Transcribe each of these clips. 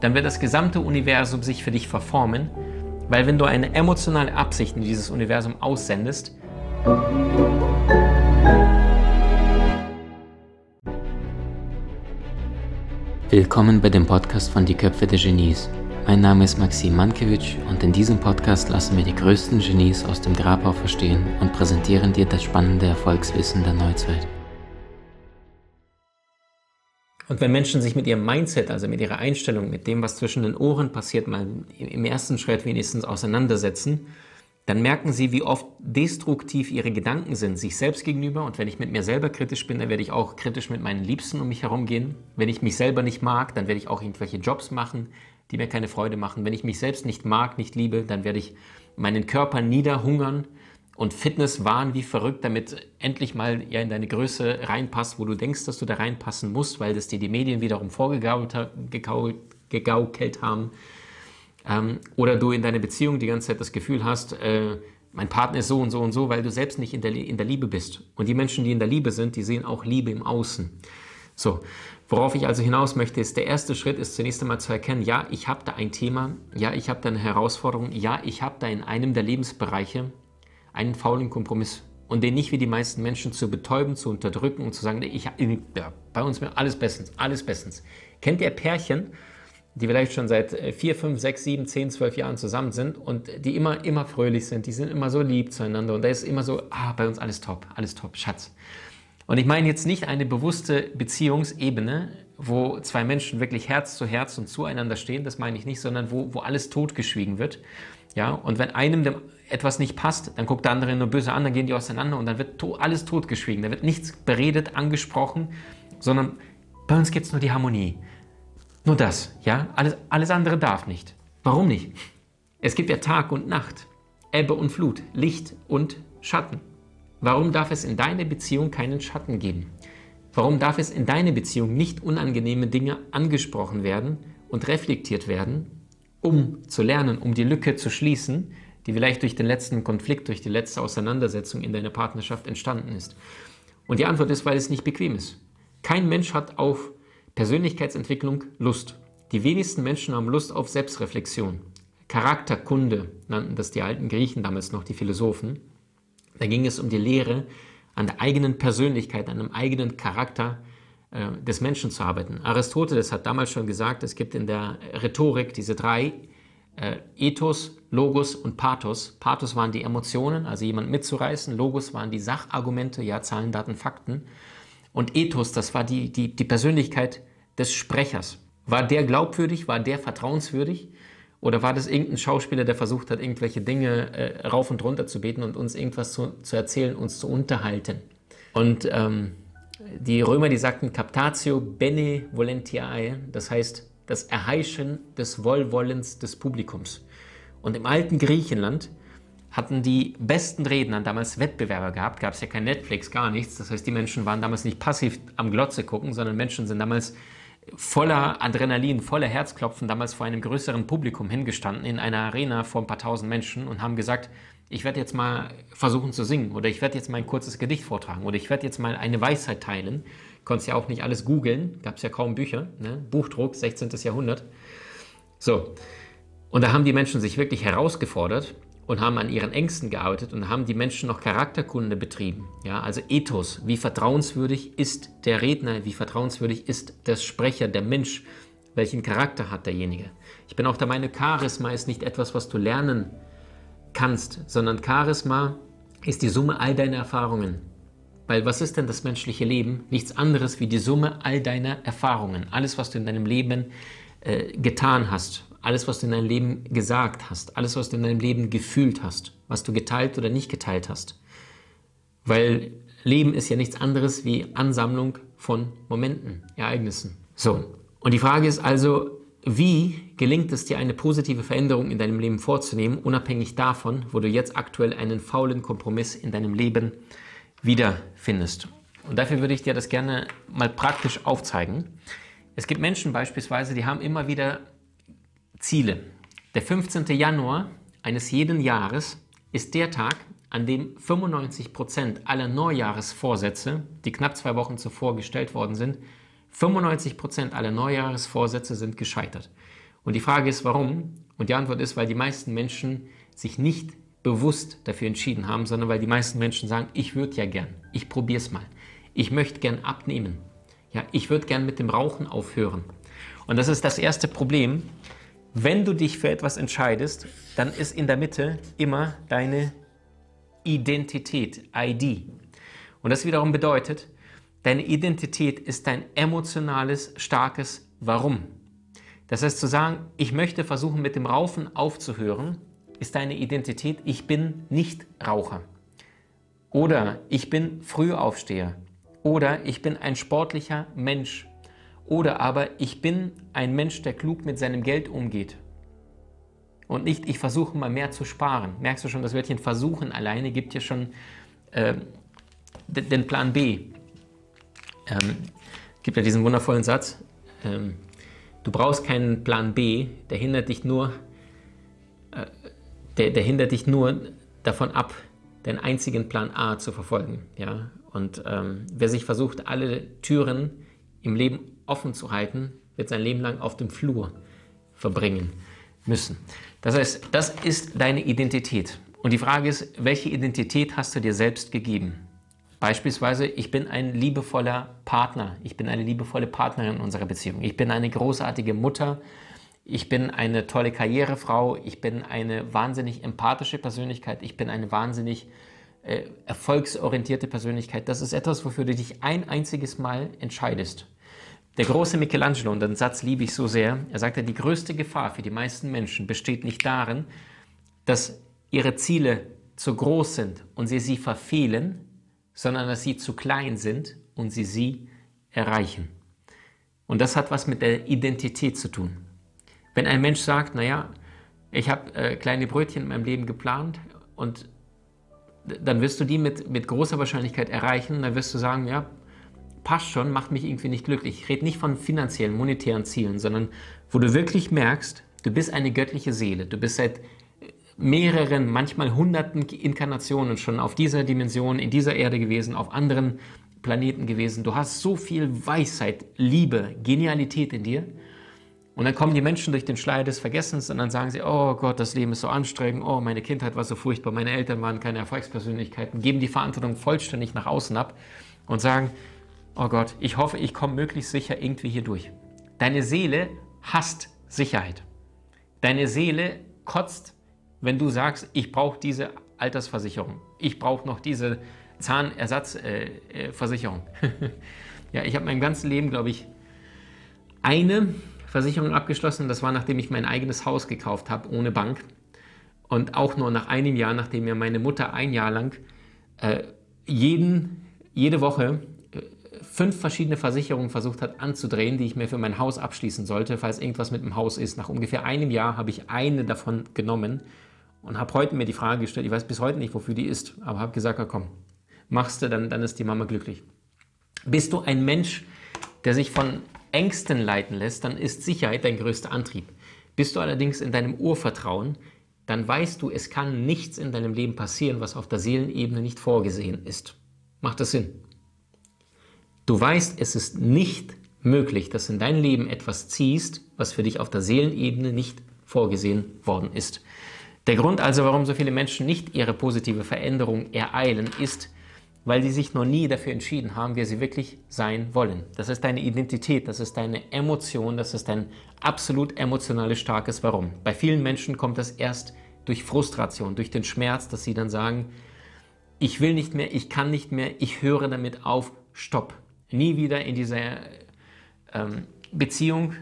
dann wird das gesamte Universum sich für dich verformen, weil wenn du eine emotionale Absicht in dieses Universum aussendest, Willkommen bei dem Podcast von Die Köpfe der Genies. Mein Name ist Maxim Mankewitsch und in diesem Podcast lassen wir die größten Genies aus dem Grabau verstehen und präsentieren dir das spannende Erfolgswissen der Neuzeit. Und wenn Menschen sich mit ihrem Mindset, also mit ihrer Einstellung, mit dem, was zwischen den Ohren passiert, mal im ersten Schritt wenigstens auseinandersetzen, dann merken sie, wie oft destruktiv ihre Gedanken sind, sich selbst gegenüber. Und wenn ich mit mir selber kritisch bin, dann werde ich auch kritisch mit meinen Liebsten um mich herum gehen. Wenn ich mich selber nicht mag, dann werde ich auch irgendwelche Jobs machen, die mir keine Freude machen. Wenn ich mich selbst nicht mag, nicht liebe, dann werde ich meinen Körper niederhungern und Fitness wahren wie verrückt, damit endlich mal ja in deine Größe reinpasst, wo du denkst, dass du da reinpassen musst, weil das dir die Medien wiederum vorgegaukelt haben. Ähm, oder du in deiner Beziehung die ganze Zeit das Gefühl hast, äh, mein Partner ist so und so und so, weil du selbst nicht in der, in der Liebe bist. Und die Menschen, die in der Liebe sind, die sehen auch Liebe im Außen. So, worauf ich also hinaus möchte, ist, der erste Schritt ist zunächst einmal zu erkennen, ja, ich habe da ein Thema, ja, ich habe da eine Herausforderung, ja, ich habe da in einem der Lebensbereiche einen faulen Kompromiss und den nicht wie die meisten Menschen zu betäuben, zu unterdrücken und zu sagen, ich, ja, bei uns alles bestens, alles bestens. Kennt ihr Pärchen, die vielleicht schon seit 4, 5, 6, 7, 10, 12 Jahren zusammen sind und die immer, immer fröhlich sind, die sind immer so lieb zueinander und da ist immer so, ah, bei uns alles top, alles top, Schatz. Und ich meine jetzt nicht eine bewusste Beziehungsebene, wo zwei Menschen wirklich Herz zu Herz und zueinander stehen, das meine ich nicht, sondern wo, wo alles totgeschwiegen wird. Ja, und wenn einem dem etwas nicht passt, dann guckt der andere nur böse an, dann gehen die auseinander und dann wird to alles totgeschwiegen. Da wird nichts beredet, angesprochen, sondern bei uns gibt es nur die Harmonie. Nur das, ja? Alles, alles andere darf nicht. Warum nicht? Es gibt ja Tag und Nacht, Ebbe und Flut, Licht und Schatten. Warum darf es in deiner Beziehung keinen Schatten geben? Warum darf es in deiner Beziehung nicht unangenehme Dinge angesprochen werden und reflektiert werden, um zu lernen, um die Lücke zu schließen, die vielleicht durch den letzten Konflikt, durch die letzte Auseinandersetzung in deiner Partnerschaft entstanden ist? Und die Antwort ist, weil es nicht bequem ist. Kein Mensch hat auf Persönlichkeitsentwicklung Lust. Die wenigsten Menschen haben Lust auf Selbstreflexion. Charakterkunde nannten das die alten Griechen damals noch, die Philosophen. Da ging es um die Lehre, an der eigenen Persönlichkeit, an einem eigenen Charakter äh, des Menschen zu arbeiten. Aristoteles hat damals schon gesagt, es gibt in der Rhetorik diese drei äh, Ethos, Logos und Pathos. Pathos waren die Emotionen, also jemand mitzureißen. Logos waren die Sachargumente, ja, Zahlen, Daten, Fakten. Und Ethos, das war die, die, die Persönlichkeit des Sprechers. War der glaubwürdig? War der vertrauenswürdig? Oder war das irgendein Schauspieler, der versucht hat, irgendwelche Dinge äh, rauf und runter zu beten und uns irgendwas zu, zu erzählen, uns zu unterhalten? Und ähm, die Römer, die sagten Captatio benevolentiae, das heißt das Erheischen des Wohlwollens des Publikums. Und im alten Griechenland hatten die besten Redner damals Wettbewerber gehabt, gab es ja kein Netflix, gar nichts. Das heißt, die Menschen waren damals nicht passiv am Glotze gucken, sondern Menschen sind damals voller Adrenalin, voller Herzklopfen damals vor einem größeren Publikum hingestanden in einer Arena vor ein paar tausend Menschen und haben gesagt, ich werde jetzt mal versuchen zu singen oder ich werde jetzt mal ein kurzes Gedicht vortragen oder ich werde jetzt mal eine Weisheit teilen. Konntest ja auch nicht alles googeln, gab es ja kaum Bücher, ne? Buchdruck, 16. Jahrhundert. So, und da haben die Menschen sich wirklich herausgefordert und haben an ihren Ängsten gearbeitet und haben die Menschen noch Charakterkunde betrieben. Ja, also Ethos, wie vertrauenswürdig ist der Redner, wie vertrauenswürdig ist der Sprecher, der Mensch, welchen Charakter hat derjenige. Ich bin auch der Meinung, Charisma ist nicht etwas, was du lernen kannst, sondern Charisma ist die Summe all deiner Erfahrungen. Weil was ist denn das menschliche Leben? Nichts anderes wie die Summe all deiner Erfahrungen. Alles, was du in deinem Leben äh, getan hast, alles, was du in deinem Leben gesagt hast, alles, was du in deinem Leben gefühlt hast, was du geteilt oder nicht geteilt hast. Weil Leben ist ja nichts anderes wie Ansammlung von Momenten, Ereignissen. So, und die Frage ist also, wie gelingt es dir, eine positive Veränderung in deinem Leben vorzunehmen, unabhängig davon, wo du jetzt aktuell einen faulen Kompromiss in deinem Leben wiederfindest? Und dafür würde ich dir das gerne mal praktisch aufzeigen. Es gibt Menschen beispielsweise, die haben immer wieder Ziele. Der 15. Januar eines jeden Jahres ist der Tag, an dem 95 Prozent aller Neujahresvorsätze, die knapp zwei Wochen zuvor gestellt worden sind, 95 Prozent aller Neujahresvorsätze sind gescheitert. Und die Frage ist, warum? Und die Antwort ist, weil die meisten Menschen sich nicht bewusst dafür entschieden haben, sondern weil die meisten Menschen sagen, ich würde ja gern, ich probiere es mal. Ich möchte gern abnehmen. Ja, ich würde gern mit dem Rauchen aufhören. Und das ist das erste Problem. Wenn du dich für etwas entscheidest, dann ist in der Mitte immer deine Identität, ID. Und das wiederum bedeutet, deine Identität ist dein emotionales, starkes Warum. Das heißt zu sagen, ich möchte versuchen mit dem Rauchen aufzuhören, ist deine Identität, ich bin nicht Raucher. Oder ich bin Frühaufsteher. Oder ich bin ein sportlicher Mensch. Oder aber ich bin ein Mensch, der klug mit seinem Geld umgeht. Und nicht, ich versuche mal mehr zu sparen. Merkst du schon, das Wörtchen versuchen alleine gibt ja schon äh, den Plan B. Ähm, gibt ja diesen wundervollen Satz. Ähm, du brauchst keinen Plan B, der hindert dich nur, der, der hindert dich nur davon ab, den einzigen Plan A zu verfolgen. Ja? Und ähm, wer sich versucht, alle Türen im Leben offen zu halten, wird sein Leben lang auf dem Flur verbringen müssen. Das heißt, das ist deine Identität. Und die Frage ist, welche Identität hast du dir selbst gegeben? Beispielsweise, ich bin ein liebevoller Partner, ich bin eine liebevolle Partnerin in unserer Beziehung, ich bin eine großartige Mutter, ich bin eine tolle Karrierefrau, ich bin eine wahnsinnig empathische Persönlichkeit, ich bin eine wahnsinnig äh, erfolgsorientierte Persönlichkeit. Das ist etwas, wofür du dich ein einziges Mal entscheidest. Der große Michelangelo, und den Satz liebe ich so sehr, er sagte, die größte Gefahr für die meisten Menschen besteht nicht darin, dass ihre Ziele zu groß sind und sie sie verfehlen, sondern dass sie zu klein sind und sie sie erreichen. Und das hat was mit der Identität zu tun. Wenn ein Mensch sagt, naja, ich habe äh, kleine Brötchen in meinem Leben geplant und dann wirst du die mit, mit großer Wahrscheinlichkeit erreichen, dann wirst du sagen, ja, passt schon, macht mich irgendwie nicht glücklich. Ich rede nicht von finanziellen, monetären Zielen, sondern wo du wirklich merkst, du bist eine göttliche Seele, du bist seit mehreren, manchmal hunderten Inkarnationen schon auf dieser Dimension, in dieser Erde gewesen, auf anderen Planeten gewesen. Du hast so viel Weisheit, Liebe, Genialität in dir. Und dann kommen die Menschen durch den Schleier des Vergessens und dann sagen sie, oh Gott, das Leben ist so anstrengend, oh, meine Kindheit war so furchtbar, meine Eltern waren keine Erfolgspersönlichkeiten, geben die Verantwortung vollständig nach außen ab und sagen, oh Gott, ich hoffe, ich komme möglichst sicher irgendwie hier durch. Deine Seele hasst Sicherheit. Deine Seele kotzt wenn du sagst, ich brauche diese Altersversicherung, ich brauche noch diese Zahnersatzversicherung. Äh, äh, ja, ich habe mein ganzes Leben, glaube ich, eine Versicherung abgeschlossen. Das war, nachdem ich mein eigenes Haus gekauft habe, ohne Bank. Und auch nur nach einem Jahr, nachdem mir meine Mutter ein Jahr lang äh, jeden, jede Woche fünf verschiedene Versicherungen versucht hat anzudrehen, die ich mir für mein Haus abschließen sollte, falls irgendwas mit dem Haus ist. Nach ungefähr einem Jahr habe ich eine davon genommen und habe heute mir die Frage gestellt, ich weiß bis heute nicht, wofür die ist, aber habe gesagt, ja, komm, machst du, dann, dann ist die Mama glücklich. Bist du ein Mensch, der sich von Ängsten leiten lässt, dann ist Sicherheit dein größter Antrieb. Bist du allerdings in deinem Urvertrauen, dann weißt du, es kann nichts in deinem Leben passieren, was auf der Seelenebene nicht vorgesehen ist. Macht das Sinn? Du weißt, es ist nicht möglich, dass in dein Leben etwas ziehst, was für dich auf der Seelenebene nicht vorgesehen worden ist. Der Grund also, warum so viele Menschen nicht ihre positive Veränderung ereilen, ist, weil sie sich noch nie dafür entschieden haben, wer sie wirklich sein wollen. Das ist deine Identität, das ist deine Emotion, das ist dein absolut emotionales starkes Warum. Bei vielen Menschen kommt das erst durch Frustration, durch den Schmerz, dass sie dann sagen, ich will nicht mehr, ich kann nicht mehr, ich höre damit auf, stopp. Nie wieder in dieser ähm, Beziehung,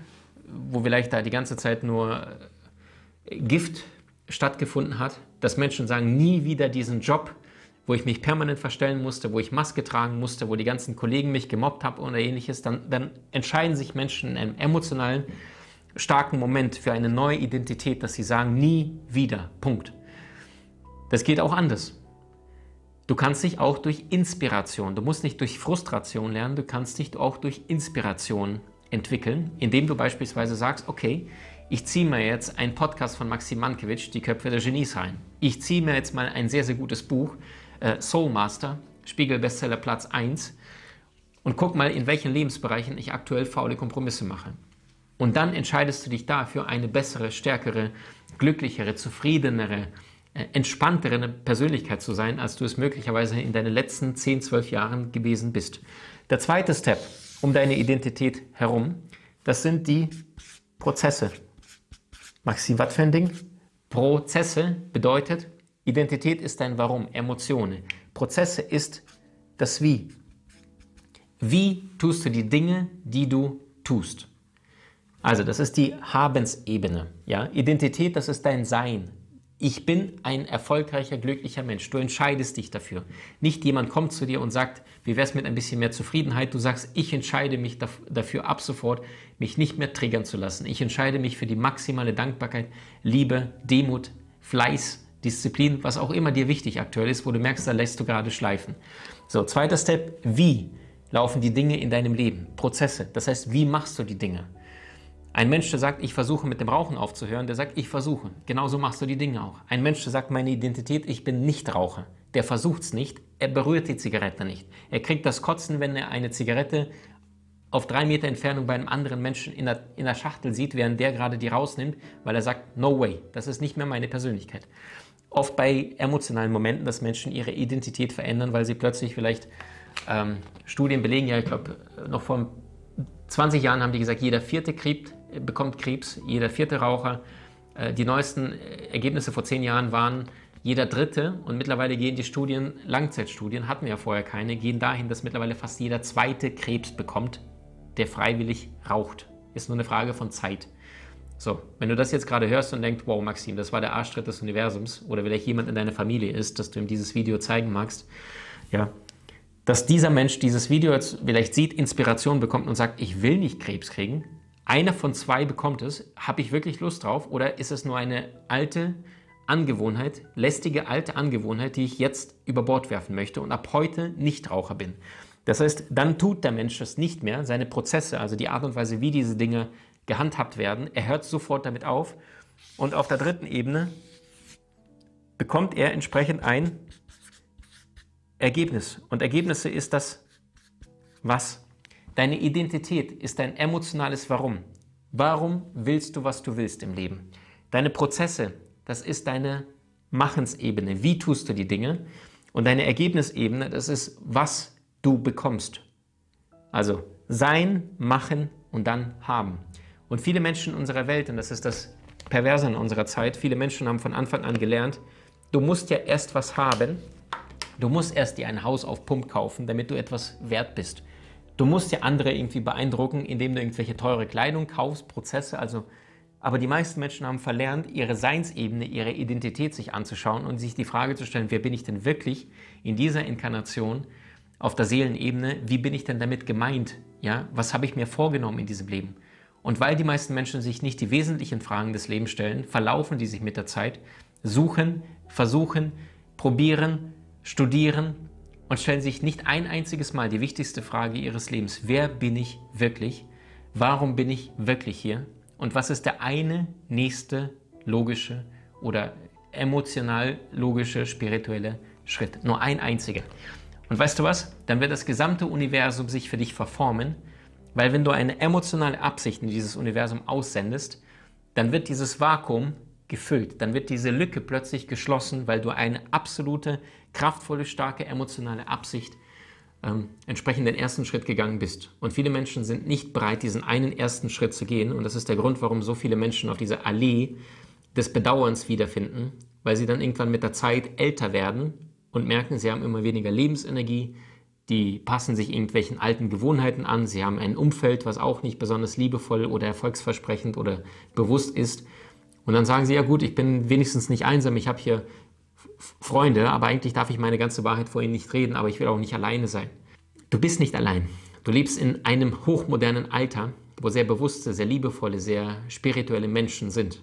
wo vielleicht da die ganze Zeit nur Gift stattgefunden hat, dass Menschen sagen, nie wieder diesen Job, wo ich mich permanent verstellen musste, wo ich Maske tragen musste, wo die ganzen Kollegen mich gemobbt haben oder ähnliches, dann, dann entscheiden sich Menschen in einem emotionalen, starken Moment für eine neue Identität, dass sie sagen, nie wieder, Punkt. Das geht auch anders. Du kannst dich auch durch Inspiration, du musst nicht durch Frustration lernen, du kannst dich auch durch Inspiration entwickeln, indem du beispielsweise sagst, okay, ich ziehe mir jetzt einen Podcast von Maxim Mankiewicz, Die Köpfe der Genies rein. Ich ziehe mir jetzt mal ein sehr, sehr gutes Buch, äh, Soul Master, Spiegel Bestseller Platz 1 und guck mal, in welchen Lebensbereichen ich aktuell faule Kompromisse mache. Und dann entscheidest du dich dafür, eine bessere, stärkere, glücklichere, zufriedenere, äh, entspanntere Persönlichkeit zu sein, als du es möglicherweise in deinen letzten 10, 12 Jahren gewesen bist. Der zweite Step um deine Identität herum, das sind die Prozesse. Maxim, was für ein Ding? Prozesse bedeutet, Identität ist dein Warum, Emotionen. Prozesse ist das Wie. Wie tust du die Dinge, die du tust? Also, das ist die Habensebene. Ja? Identität, das ist dein Sein. Ich bin ein erfolgreicher, glücklicher Mensch. Du entscheidest dich dafür. Nicht jemand kommt zu dir und sagt, wie wäre es mit ein bisschen mehr Zufriedenheit? Du sagst, ich entscheide mich dafür ab sofort, mich nicht mehr triggern zu lassen. Ich entscheide mich für die maximale Dankbarkeit, Liebe, Demut, Fleiß, Disziplin, was auch immer dir wichtig aktuell ist, wo du merkst, da lässt du gerade schleifen. So, zweiter Step, wie laufen die Dinge in deinem Leben? Prozesse. Das heißt, wie machst du die Dinge? Ein Mensch, der sagt, ich versuche mit dem Rauchen aufzuhören, der sagt, ich versuche. Genauso machst du die Dinge auch. Ein Mensch, der sagt, meine Identität, ich bin nicht Raucher, der versucht es nicht, er berührt die Zigarette nicht. Er kriegt das Kotzen, wenn er eine Zigarette auf drei Meter Entfernung bei einem anderen Menschen in der, in der Schachtel sieht, während der gerade die rausnimmt, weil er sagt, no way, das ist nicht mehr meine Persönlichkeit. Oft bei emotionalen Momenten, dass Menschen ihre Identität verändern, weil sie plötzlich vielleicht ähm, Studien belegen, ja, ich glaube, noch vor 20 Jahren haben die gesagt, jeder vierte Krebs, bekommt Krebs, jeder vierte Raucher. Äh, die neuesten Ergebnisse vor zehn Jahren waren, jeder dritte, und mittlerweile gehen die Studien, Langzeitstudien, hatten wir ja vorher keine, gehen dahin, dass mittlerweile fast jeder zweite Krebs bekommt, der freiwillig raucht. Ist nur eine Frage von Zeit. So, wenn du das jetzt gerade hörst und denkst, wow, Maxim, das war der Arschtritt des Universums, oder vielleicht jemand in deiner Familie ist, dass du ihm dieses Video zeigen magst, ja, dass dieser Mensch dieses Video jetzt vielleicht sieht, Inspiration bekommt und sagt, ich will nicht Krebs kriegen, einer von zwei bekommt es, habe ich wirklich Lust drauf oder ist es nur eine alte Angewohnheit, lästige alte Angewohnheit, die ich jetzt über Bord werfen möchte und ab heute nicht Raucher bin? Das heißt, dann tut der Mensch das nicht mehr, seine Prozesse, also die Art und Weise, wie diese Dinge gehandhabt werden, er hört sofort damit auf und auf der dritten Ebene bekommt er entsprechend ein Ergebnis. Und Ergebnisse ist das was? Deine Identität ist dein emotionales Warum. Warum willst du, was du willst im Leben? Deine Prozesse, das ist deine Machensebene. Wie tust du die Dinge? Und deine Ergebnisebene, das ist, was du bekommst. Also sein, machen und dann haben. Und viele Menschen in unserer Welt, und das ist das Perverse in unserer Zeit, viele Menschen haben von Anfang an gelernt, du musst ja erst was haben, du musst erst dir ein Haus auf Pump kaufen, damit du etwas wert bist. Du musst ja andere irgendwie beeindrucken, indem du irgendwelche teure Kleidung kaufst, Prozesse, also aber die meisten Menschen haben verlernt, ihre Seinsebene, ihre Identität sich anzuschauen und sich die Frage zu stellen, wer bin ich denn wirklich in dieser Inkarnation auf der Seelenebene? Wie bin ich denn damit gemeint? Ja, was habe ich mir vorgenommen in diesem Leben? Und weil die meisten Menschen sich nicht die wesentlichen Fragen des Lebens stellen, verlaufen die sich mit der Zeit, suchen, versuchen, probieren, studieren, und stellen sich nicht ein einziges Mal die wichtigste Frage ihres Lebens. Wer bin ich wirklich? Warum bin ich wirklich hier? Und was ist der eine nächste logische oder emotional logische spirituelle Schritt? Nur ein einziger. Und weißt du was? Dann wird das gesamte Universum sich für dich verformen, weil wenn du eine emotionale Absicht in dieses Universum aussendest, dann wird dieses Vakuum gefüllt. Dann wird diese Lücke plötzlich geschlossen, weil du eine absolute, kraftvolle, starke emotionale Absicht ähm, entsprechend den ersten Schritt gegangen bist. Und viele Menschen sind nicht bereit, diesen einen ersten Schritt zu gehen. Und das ist der Grund, warum so viele Menschen auf dieser Allee des Bedauerns wiederfinden, weil sie dann irgendwann mit der Zeit älter werden und merken, sie haben immer weniger Lebensenergie, die passen sich irgendwelchen alten Gewohnheiten an, sie haben ein Umfeld, was auch nicht besonders liebevoll oder erfolgsversprechend oder bewusst ist und dann sagen sie, ja gut, ich bin wenigstens nicht einsam, ich habe hier Freunde, aber eigentlich darf ich meine ganze Wahrheit vor ihnen nicht reden, aber ich will auch nicht alleine sein. Du bist nicht allein. Du lebst in einem hochmodernen Alter, wo sehr bewusste, sehr liebevolle, sehr spirituelle Menschen sind.